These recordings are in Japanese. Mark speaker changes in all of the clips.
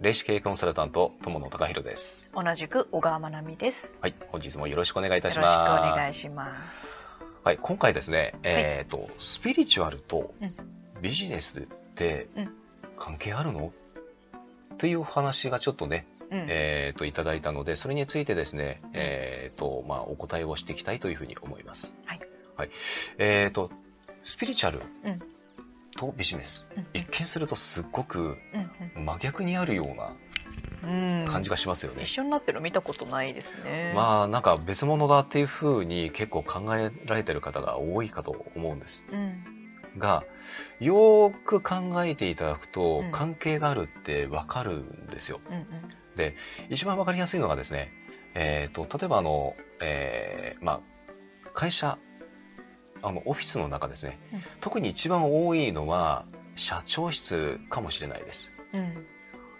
Speaker 1: 霊視経営コンサルタント友野隆弘です。
Speaker 2: 同じく小川真奈美です。
Speaker 1: はい本日もよろしくお願いいたし
Speaker 2: よ
Speaker 1: ます。
Speaker 2: ろしくお願いします。
Speaker 1: はい今回ですね、えっ、とスピリチュアルと
Speaker 2: うん。
Speaker 1: ビジネスって
Speaker 2: うん。
Speaker 1: 関係あるの、というお話がちょっとね、
Speaker 2: うん。
Speaker 1: えっ、といただいたのでそれについてですね、えっ、とまあお答えをしていきたいというふうに思います。
Speaker 2: はい、
Speaker 1: はい、えっ、とスピリチュアル
Speaker 2: うん
Speaker 1: とビジネス、
Speaker 2: うん
Speaker 1: 一見するとすっごく
Speaker 2: うん
Speaker 1: 真逆にあるような
Speaker 2: うん。
Speaker 1: 感じがしますよね、
Speaker 2: 一緒になってるの見たことないですね。
Speaker 1: まあなんか別物だっていうふうに結構考えられてる方が多いかと思うんです。
Speaker 2: うん。
Speaker 1: がよーく考えていただくと
Speaker 2: うん。
Speaker 1: 関係があるってわかるんですよ、
Speaker 2: うんうん。
Speaker 1: 一番わかりやすいのがですね、えー、と例えばあの、えーまあ、会社あのオフィスの中ですね、
Speaker 2: うん。
Speaker 1: 特に一番多いのは社長室かもしれないです。
Speaker 2: うん。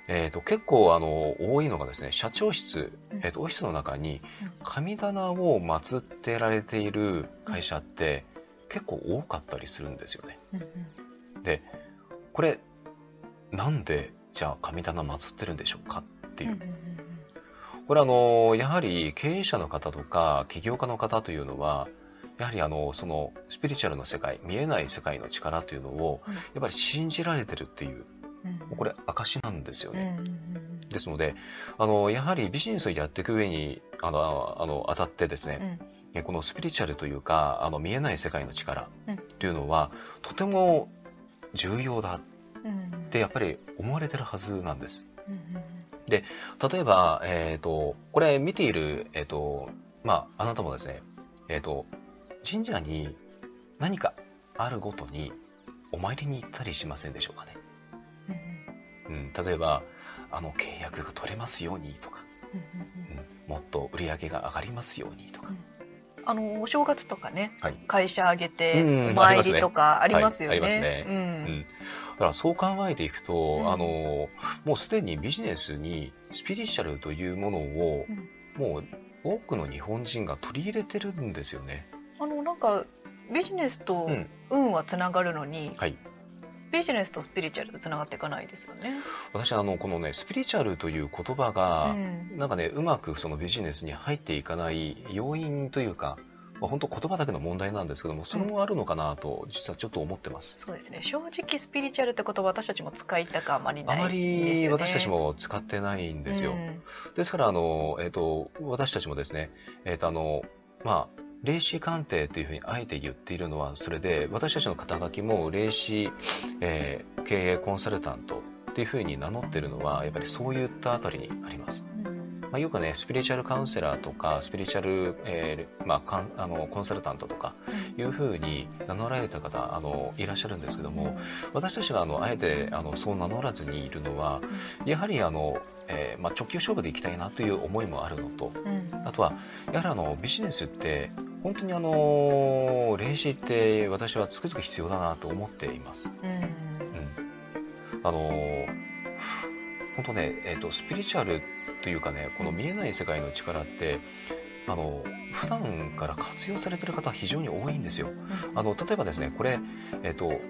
Speaker 1: えー、と結構あの多いのがですね社長室、
Speaker 2: うん。
Speaker 1: えー、とオフィスの中に
Speaker 2: うん。
Speaker 1: 神棚を祀ってられている会社って結構多かったりするんですよね。
Speaker 2: うん
Speaker 1: でこれなんでじゃあ神棚祀ってるんでしょうかっていう、これあのやはり経営者の方とか起業家の方というのはやはりあのそのスピリチュアルの世界見えない世界の力というのを
Speaker 2: うん。
Speaker 1: やっぱり信じられてるっていう
Speaker 2: うん。
Speaker 1: これ証なんですよ
Speaker 2: うん
Speaker 1: ね。ですので、あの、やはりビジネスをやっていく上に、あの、あの当たってですね、
Speaker 2: うん。
Speaker 1: えこのスピリチュアルというか、あの、見えない世界の力
Speaker 2: うん。
Speaker 1: っていうのは、とても重要だ
Speaker 2: うん。
Speaker 1: ってやっぱり思われてるはずなんです。
Speaker 2: うんうん
Speaker 1: 例えば、えっ、と、これ見ている、えっ、と、まあ、あなたもですね、えっ、と、神社に何かあるごとにお参りに行ったりしませんでしょうかね？
Speaker 2: うん。
Speaker 1: うん、例えば、あの契約が取れますようにとか、
Speaker 2: うん
Speaker 1: うん、もっと売り上げが上がりますようにとか、
Speaker 2: あのお正月とかね
Speaker 1: はい。
Speaker 2: 会社挙げて
Speaker 1: うん。
Speaker 2: お参りとかありますよね。
Speaker 1: ありますね。
Speaker 2: う
Speaker 1: うん。
Speaker 2: ん
Speaker 1: だからそう考えていくと、
Speaker 2: うん。
Speaker 1: あのもうすでにビジネスにスピリチュアルというものを、もう多くの日本人が取り入れてるんですよね。
Speaker 2: なんかビジネスと
Speaker 1: うん。
Speaker 2: 運はつながるのに、
Speaker 1: はい、
Speaker 2: ビジネスとスピリチュアルとつながっていかないですよね。
Speaker 1: 私あのこのねスピリチュアルという言葉が、
Speaker 2: うん。
Speaker 1: なんかねうまくそのビジネスに入っていかない要因というか、まあ、本当言葉だけの問題なんですけどもそれもあるのかなと実はちょっと思ってます。
Speaker 2: そうですね。正直スピリチュアルって言葉私たちも使いたくあまりない
Speaker 1: あまり私たちも使ってないんですよ。
Speaker 2: うん。
Speaker 1: ですから、あの、えっ、と、私たちもですね、えっ、と、あの、まあ、霊視鑑定というふうにあえて言っているのは、それで、私たちの肩書きも霊視、えー経営コンサルタントというふうに名乗っているのは、やっぱりそういったあたりにあります。まあ、よくね、スピリチュアルカウンセラーとか、スピリチュアル、えーまあ、かんあのコンサルタントとかいうふうに名乗られた方、あの、いらっしゃるんですけども、私たちがあのあえてあのそう名乗らずにいるのは、やはりあの、えーまあ、直球勝負でいきたいなという思いもあるのと、
Speaker 2: うん。
Speaker 1: あとは、やはりあのビジネスって、本当にあの霊視って私はつくづく必要だなと思っています。
Speaker 2: うん。
Speaker 1: うん、あの本当ね、えっ、と、スピリチュアルというかね、この見えない世界の力って、あの、普段から活用されてる方は非常に多いんですよ。あの、例えばですね、これ、えっ、と、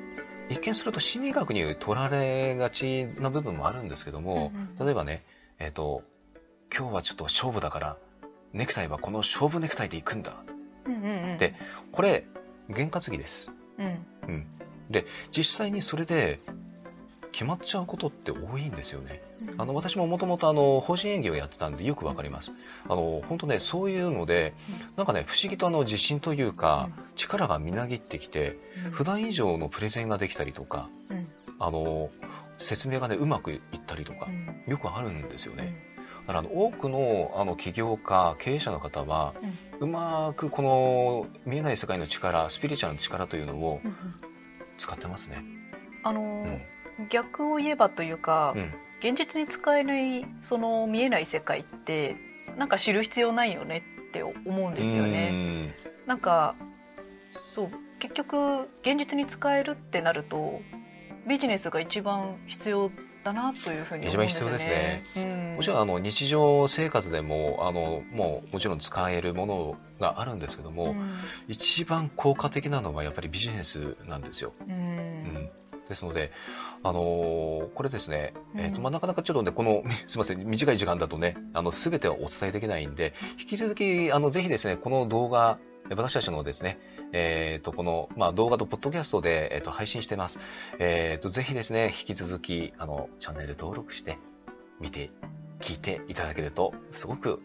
Speaker 1: 一見すると心理学に取られがちな部分もあるんですけども、例えばね、えっ、と、今日はちょっと勝負だから、ネクタイはこの勝負ネクタイで行くんだ。
Speaker 2: うんうんうん
Speaker 1: でこれ、験担ぎです。
Speaker 2: うん
Speaker 1: うん。で、実際にそれで決まっちゃうことって多いんですよね。あの、私ももともとあの、法人営業をやってたんでよくわかります。あの、本当ね、そういうので、なんかね、不思議とあの、自信というか、力がみなぎってきて、
Speaker 2: うん
Speaker 1: 普段以上のプレゼンができたりとか、
Speaker 2: うん
Speaker 1: あの、説明がね、うまくいったりとか
Speaker 2: う、ん
Speaker 1: よくあるんですよ
Speaker 2: うん
Speaker 1: ね。だからあの多くのあの起業家、経営者の方は、うまくこの見えない世界の力、スピリチュアルの力というのを使ってますね。
Speaker 2: あの
Speaker 1: うん。
Speaker 2: 逆を言えばというか、
Speaker 1: うん。
Speaker 2: 現実に使えないその見えない世界ってなんか知る必要ないよねって思うんですよね。なんかそう結局現実に使えるってなるとビジネスが一番必要だなというふうに思うんですよね。
Speaker 1: 一番必要です
Speaker 2: ね。
Speaker 1: もちろんあの日常生活でもあのもうもちろん使えるものがあるんですけども、
Speaker 2: うん
Speaker 1: 一番効果的なのはやっぱりビジネスなんですよ。
Speaker 2: うん
Speaker 1: うんですので、あのー、これですね、えっ、ー、と、まあ、なかなかちょっとね、この、すみません、短い時間だとね、あの、すべてはお伝えできないんで、引き続き、あの、ぜひですね、この動画、私たちのですね、えっ、ー、と、この、まあ、動画とポッドキャストで、えっ、と、配信してます。えっ、と、ぜひですね、引き続き、あの、チャンネル登録して、見て、聞いていただけると、すごく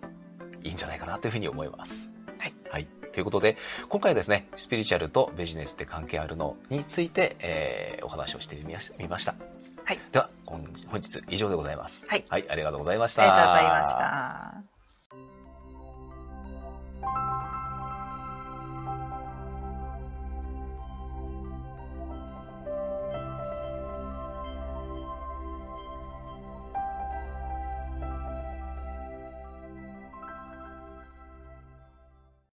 Speaker 1: いいんじゃないかなというふうに思います。はい。はい。ということで、今回はですね、スピリチュアルとビジネスって関係あるのについて、えー、お話をしてみました。はい。では、本日以上でございます。はい。はい、ありがとうございました。
Speaker 2: ありがとうございました。